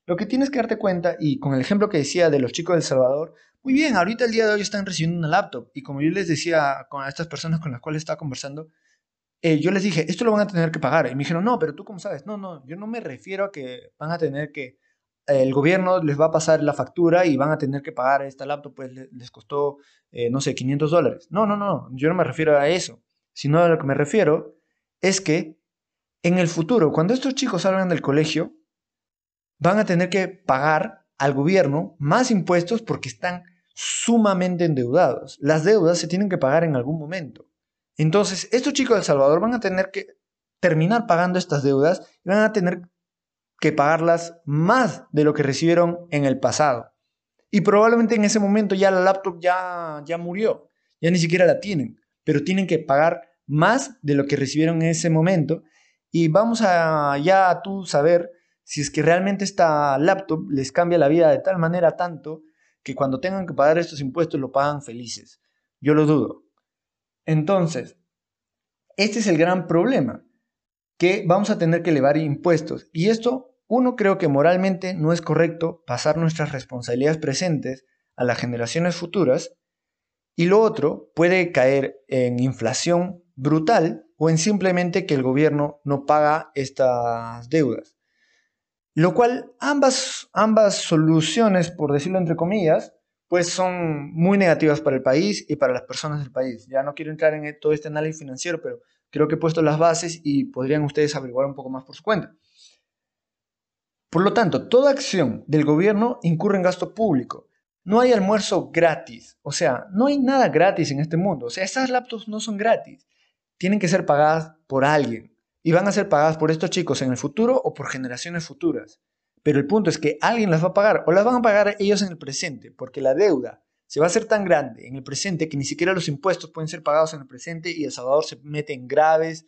Lo que tienes que darte cuenta, y con el ejemplo que decía de los chicos de Salvador, muy bien, ahorita el día de hoy están recibiendo una laptop, y como yo les decía con estas personas con las cuales estaba conversando, eh, yo les dije, esto lo van a tener que pagar. Y me dijeron, no, pero tú cómo sabes. No, no, yo no me refiero a que van a tener que el gobierno les va a pasar la factura y van a tener que pagar esta laptop, pues les costó, eh, no sé, 500 dólares. No, no, no, yo no me refiero a eso, sino a lo que me refiero es que en el futuro, cuando estos chicos salgan del colegio, van a tener que pagar al gobierno más impuestos porque están sumamente endeudados. Las deudas se tienen que pagar en algún momento. Entonces, estos chicos de El Salvador van a tener que terminar pagando estas deudas y van a tener que pagarlas más de lo que recibieron en el pasado. Y probablemente en ese momento ya la laptop ya, ya murió, ya ni siquiera la tienen, pero tienen que pagar más de lo que recibieron en ese momento. Y vamos a ya tú saber si es que realmente esta laptop les cambia la vida de tal manera tanto que cuando tengan que pagar estos impuestos lo pagan felices. Yo lo dudo. Entonces, este es el gran problema que vamos a tener que elevar impuestos. Y esto, uno, creo que moralmente no es correcto pasar nuestras responsabilidades presentes a las generaciones futuras. Y lo otro, puede caer en inflación brutal o en simplemente que el gobierno no paga estas deudas. Lo cual ambas, ambas soluciones, por decirlo entre comillas, pues son muy negativas para el país y para las personas del país. Ya no quiero entrar en todo este análisis financiero, pero creo que he puesto las bases y podrían ustedes averiguar un poco más por su cuenta. Por lo tanto, toda acción del gobierno incurre en gasto público. No hay almuerzo gratis. O sea, no hay nada gratis en este mundo. O sea, esas laptops no son gratis. Tienen que ser pagadas por alguien. Y van a ser pagadas por estos chicos en el futuro o por generaciones futuras. Pero el punto es que alguien las va a pagar o las van a pagar ellos en el presente, porque la deuda se va a hacer tan grande en el presente que ni siquiera los impuestos pueden ser pagados en el presente y El Salvador se mete en graves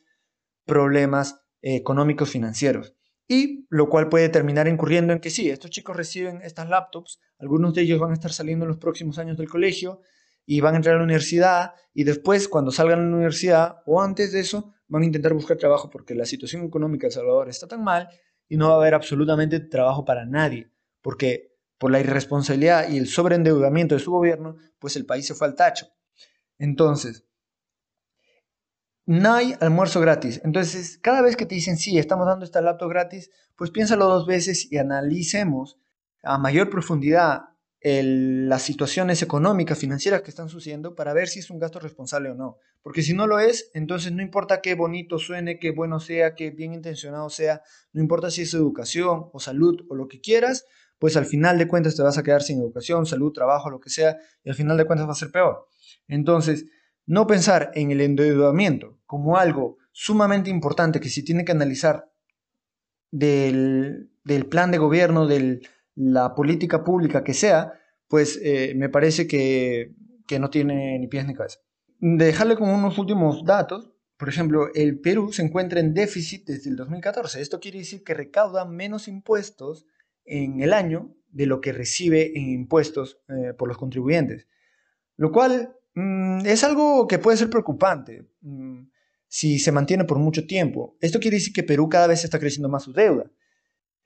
problemas eh, económicos financieros. Y lo cual puede terminar incurriendo en que sí, estos chicos reciben estas laptops, algunos de ellos van a estar saliendo en los próximos años del colegio y van a entrar a la universidad y después cuando salgan a la universidad o antes de eso van a intentar buscar trabajo porque la situación económica de El Salvador está tan mal y no va a haber absolutamente trabajo para nadie, porque por la irresponsabilidad y el sobreendeudamiento de su gobierno, pues el país se fue al tacho. Entonces, no hay almuerzo gratis. Entonces, cada vez que te dicen, sí, estamos dando esta laptop gratis, pues piénsalo dos veces y analicemos a mayor profundidad las situaciones económicas, financieras que están sucediendo para ver si es un gasto responsable o no. Porque si no lo es, entonces no importa qué bonito suene, qué bueno sea, qué bien intencionado sea, no importa si es educación o salud o lo que quieras, pues al final de cuentas te vas a quedar sin educación, salud, trabajo, lo que sea, y al final de cuentas va a ser peor. Entonces, no pensar en el endeudamiento como algo sumamente importante que se tiene que analizar del, plan de gobierno, de la política pública que sea, pues eh, me parece que, que no tiene ni pies ni cabeza. dejarle como unos últimos datos. Por ejemplo, el Perú se encuentra en déficit desde el 2014. Esto quiere decir que recauda menos impuestos en el año de lo que recibe en impuestos eh, por los contribuyentes. Lo cual mm, es algo que puede ser preocupante mm, si se mantiene por mucho tiempo. Esto quiere decir que Perú cada vez está creciendo más su deuda.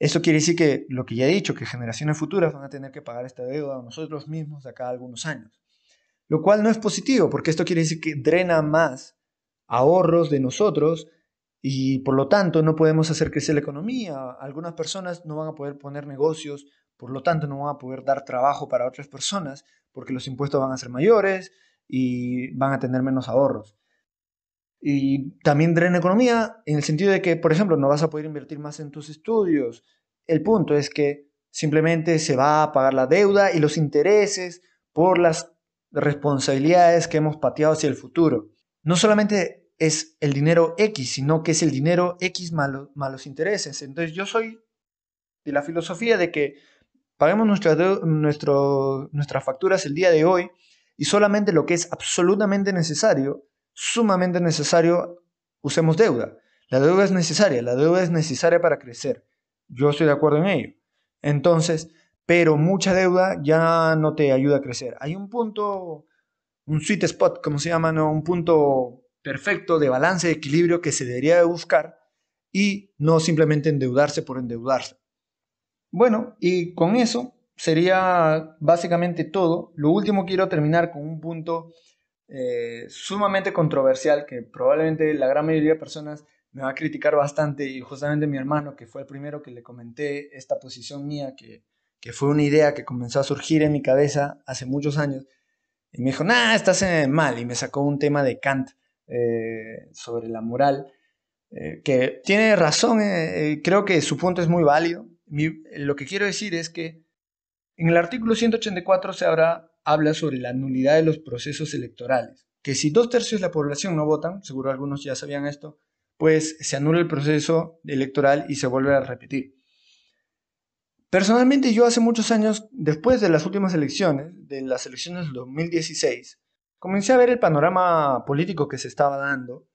Esto quiere decir que lo que ya he dicho, que generaciones futuras van a tener que pagar esta deuda a nosotros mismos de acá a algunos años. Lo cual no es positivo, porque esto quiere decir que drena más ahorros de nosotros y por lo tanto no podemos hacer crecer la economía. Algunas personas no van a poder poner negocios, por lo tanto no van a poder dar trabajo para otras personas, porque los impuestos van a ser mayores y van a tener menos ahorros. Y también drena economía en el sentido de que, por ejemplo, no vas a poder invertir más en tus estudios. El punto es que simplemente se va a pagar la deuda y los intereses por las responsabilidades que hemos pateado hacia el futuro. No solamente es el dinero X, sino que es el dinero X más, los intereses. Entonces yo soy de la filosofía de que paguemos nuestras, nuestras facturas el día de hoy y solamente lo que es absolutamente necesario sumamente necesario usemos deuda. La deuda es necesaria, la deuda es necesaria para crecer. Yo estoy de acuerdo en ello. Entonces, pero mucha deuda ya no te ayuda a crecer. Hay un punto, un sweet spot, como se llama, ¿no? un punto perfecto de balance, de equilibrio que se debería de buscar y no simplemente endeudarse por endeudarse. Bueno, y con eso sería básicamente todo. Lo último quiero terminar con un punto eh, sumamente controversial que probablemente la gran mayoría de personas me va a criticar bastante y justamente mi hermano, que fue el primero que le comenté esta posición mía, que, que fue una idea que comenzó a surgir en mi cabeza hace muchos años, y me dijo, nah, estás mal, y me sacó un tema de Kant eh, sobre la moral, eh, que tiene razón, creo que su punto es muy válido. lo que quiero decir es que en el artículo 184 se habrá habla sobre la nulidad de los procesos electorales, que si dos tercios de la población no votan, seguro algunos ya sabían esto, pues se anula el proceso electoral y se vuelve a repetir. Personalmente yo hace muchos años, después de las últimas elecciones, de las elecciones del 2016, comencé a ver el panorama político que se estaba dando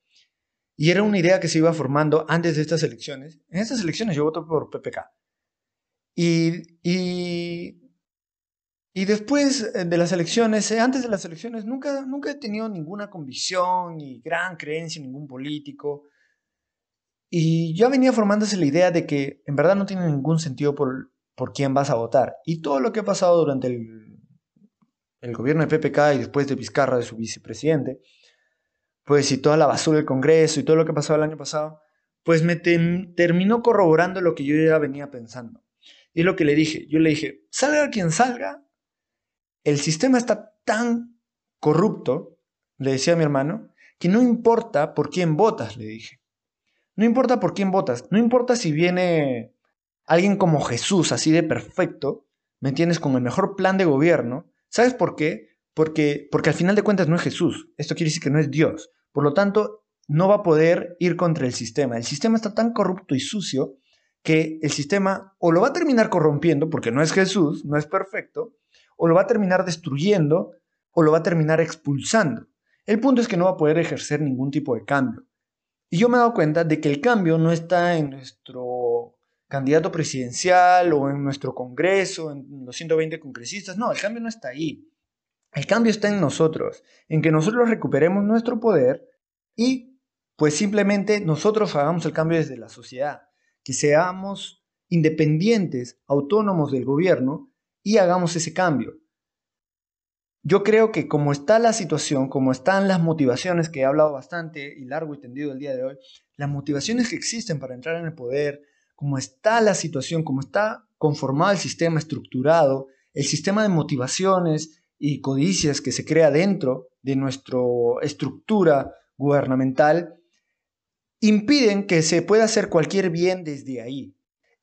y era una idea que se iba formando antes de estas elecciones. En estas elecciones yo voto por PPK. Y, y y después eh, de las elecciones, eh, antes de las elecciones, nunca, nunca he tenido ninguna convicción ni gran creencia en ningún político. Y ya venía formándose la idea de que en verdad no tiene ningún sentido por, por quién vas a votar. Y todo lo que ha pasado durante el, el gobierno de PPK y después de Vizcarra, de su vicepresidente, pues y toda la basura del Congreso y todo lo que pasó el año pasado, pues me terminó corroborando lo que yo ya venía pensando. Y lo que le dije, yo le dije, salga quien salga, el sistema está tan corrupto, le decía a mi hermano, que no importa por quién votas, le dije. No importa por quién votas, no importa si viene alguien como Jesús, así de perfecto, ¿me entiendes? Con el mejor plan de gobierno. ¿Sabes por qué? Porque, porque al final de cuentas no es Jesús. Esto quiere decir que no es Dios. Por lo tanto, no va a poder ir contra el sistema. El sistema está tan corrupto y sucio que el sistema o lo va a terminar corrompiendo, porque no es Jesús, no es perfecto, o lo va a terminar destruyendo o lo va a terminar expulsando. El punto es que no va a poder ejercer ningún tipo de cambio. Y yo me he dado cuenta de que el cambio no está en nuestro candidato presidencial o en nuestro Congreso, en los 120 congresistas. No, el cambio no está ahí. El cambio está en nosotros, en que nosotros recuperemos nuestro poder y pues simplemente nosotros hagamos el cambio desde la sociedad, que seamos independientes, autónomos del gobierno y hagamos ese cambio. Yo creo que como está la situación, como están las motivaciones, que he hablado bastante y largo y tendido el día de hoy, las motivaciones que existen para entrar en el poder, como está la situación, como está conformado el sistema estructurado, el sistema de motivaciones y codicias que se crea dentro de nuestra estructura gubernamental, impiden que se pueda hacer cualquier bien desde ahí.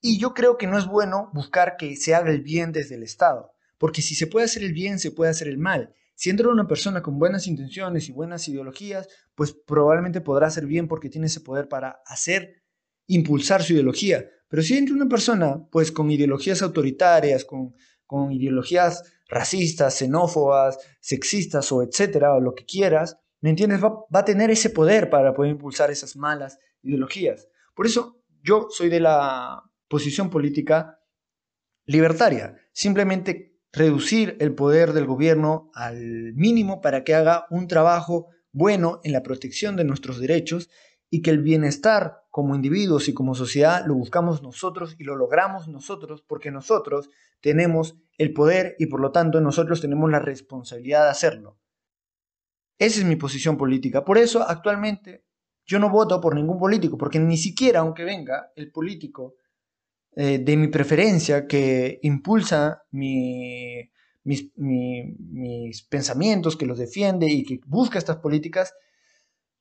Y yo creo que no es bueno buscar que se haga el bien desde el Estado, porque si se puede hacer el bien, se puede hacer el mal. Si entra una persona con buenas intenciones y buenas ideologías, pues probablemente podrá hacer bien porque tiene ese poder para hacer, impulsar su ideología. Pero si entra una persona, pues con ideologías autoritarias, con, con ideologías racistas, xenófobas, sexistas o etcétera, o lo que quieras, ¿me entiendes? Va, va a tener ese poder para poder impulsar esas malas ideologías. Por eso yo soy de la posición política libertaria, simplemente reducir el poder del gobierno al mínimo para que haga un trabajo bueno en la protección de nuestros derechos y que el bienestar como individuos y como sociedad lo buscamos nosotros y lo logramos nosotros porque nosotros tenemos el poder y por lo tanto nosotros tenemos la responsabilidad de hacerlo. Esa es mi posición política. Por eso actualmente yo no voto por ningún político porque ni siquiera aunque venga el político eh, de mi preferencia que impulsa mi, mis, mis pensamientos, que los defiende y que busca estas políticas,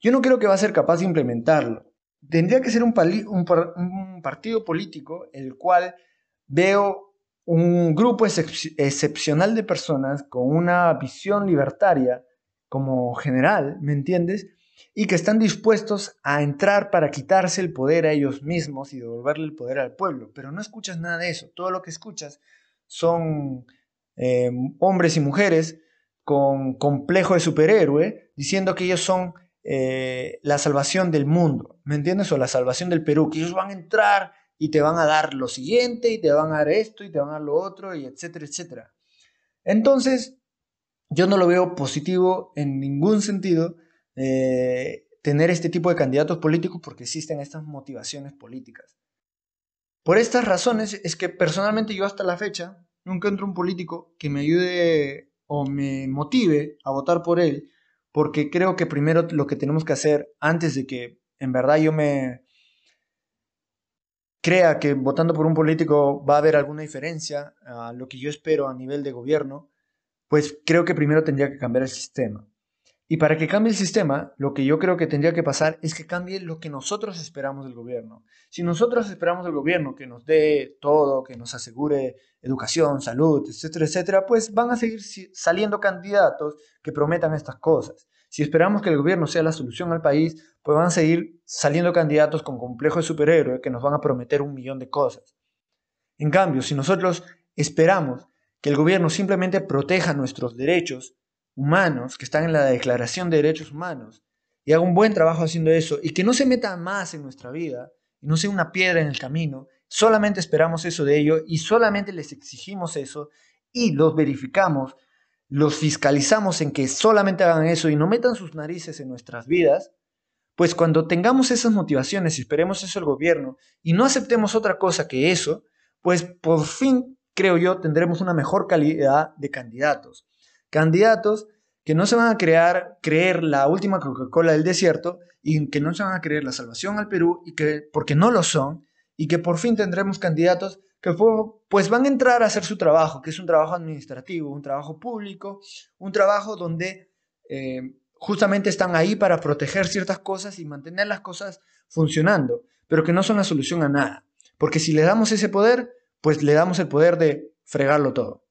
yo no creo que va a ser capaz de implementarlo. Tendría que ser un, un, partido político el cual veo un grupo excepcional de personas con una visión libertaria como general, ¿me entiendes? Y que están dispuestos a entrar para quitarse el poder a ellos mismos y devolverle el poder al pueblo. Pero no escuchas nada de eso. Todo lo que escuchas son eh, hombres y mujeres con complejo de superhéroe diciendo que ellos son eh, la salvación del mundo, ¿me entiendes? O la salvación del Perú, que ellos van a entrar y te van a dar lo siguiente y te van a dar esto y te van a dar lo otro y etcétera, etcétera. Entonces, yo no lo veo positivo en ningún sentido eh, tener este tipo de candidatos políticos porque existen estas motivaciones políticas. Por estas razones es que personalmente yo hasta la fecha nunca encuentro un político que me ayude o me motive a votar por él porque creo que primero lo que tenemos que hacer antes de que en verdad yo me crea que votando por un político va a haber alguna diferencia a lo que yo espero a nivel de gobierno, pues creo que primero tendría que cambiar el sistema. Y para que cambie el sistema, lo que yo creo que tendría que pasar es que cambie lo que nosotros esperamos del gobierno. Si nosotros esperamos del gobierno que nos dé todo, que nos asegure educación, salud, etcétera, etcétera, pues van a seguir saliendo candidatos que prometan estas cosas. Si esperamos que el gobierno sea la solución al país, pues van a seguir saliendo candidatos con complejo de superhéroe que nos van a prometer un millón de cosas. En cambio, si nosotros esperamos que el gobierno simplemente proteja nuestros derechos, humanos que están en la Declaración de Derechos Humanos y haga un buen trabajo haciendo eso y que no se meta más en nuestra vida y no sea una piedra en el camino, solamente esperamos eso de ellos y solamente les exigimos eso y los verificamos, los fiscalizamos en que solamente hagan eso y no metan sus narices en nuestras vidas, pues cuando tengamos esas motivaciones y esperemos eso del gobierno y no aceptemos otra cosa que eso, pues por fin, creo yo, tendremos una mejor calidad de candidatos candidatos que no se van a crear, creer la última Coca-Cola del desierto y que no se van a creer la salvación al Perú y que porque no lo son y que por fin tendremos candidatos que pues van a entrar a hacer su trabajo, que es un trabajo administrativo, un trabajo público, un trabajo donde eh, justamente están ahí para proteger ciertas cosas y mantener las cosas funcionando, pero que no son la solución a nada. Porque si le damos ese poder, pues le damos el poder de fregarlo todo.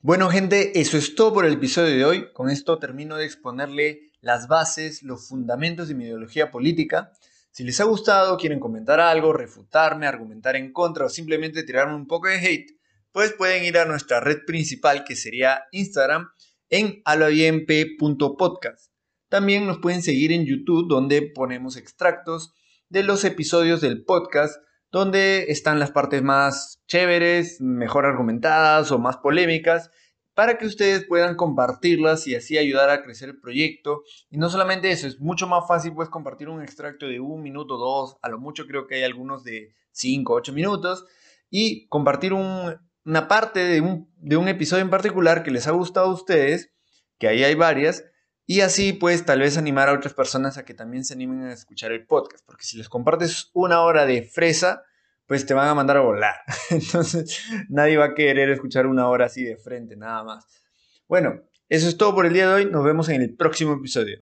Bueno gente, eso es todo por el episodio de hoy. Con esto termino de exponerle las bases, los fundamentos de mi ideología política. Si les ha gustado, quieren comentar algo, refutarme, argumentar en contra o simplemente tirarme un poco de hate, pues pueden ir a nuestra red principal que sería Instagram en alobienp.podcast. También nos pueden seguir en YouTube donde ponemos extractos de los episodios del podcast donde están las partes más chéveres, mejor argumentadas o más polémicas, para que ustedes puedan compartirlas y así ayudar a crecer el proyecto. Y no solamente eso, es mucho más fácil pues compartir un extracto de un minuto, dos, a lo mucho creo que hay algunos de cinco, ocho minutos, y compartir una parte de un episodio en particular que les ha gustado a ustedes, que ahí hay varias, y así pues tal vez animar a otras personas a que también se animen a escuchar el podcast, porque si les compartes una hora de fresa, pues te van a mandar a volar. Entonces nadie va a querer escuchar una hora así de frente, nada más. Bueno, eso es todo por el día de hoy, nos vemos en el próximo episodio.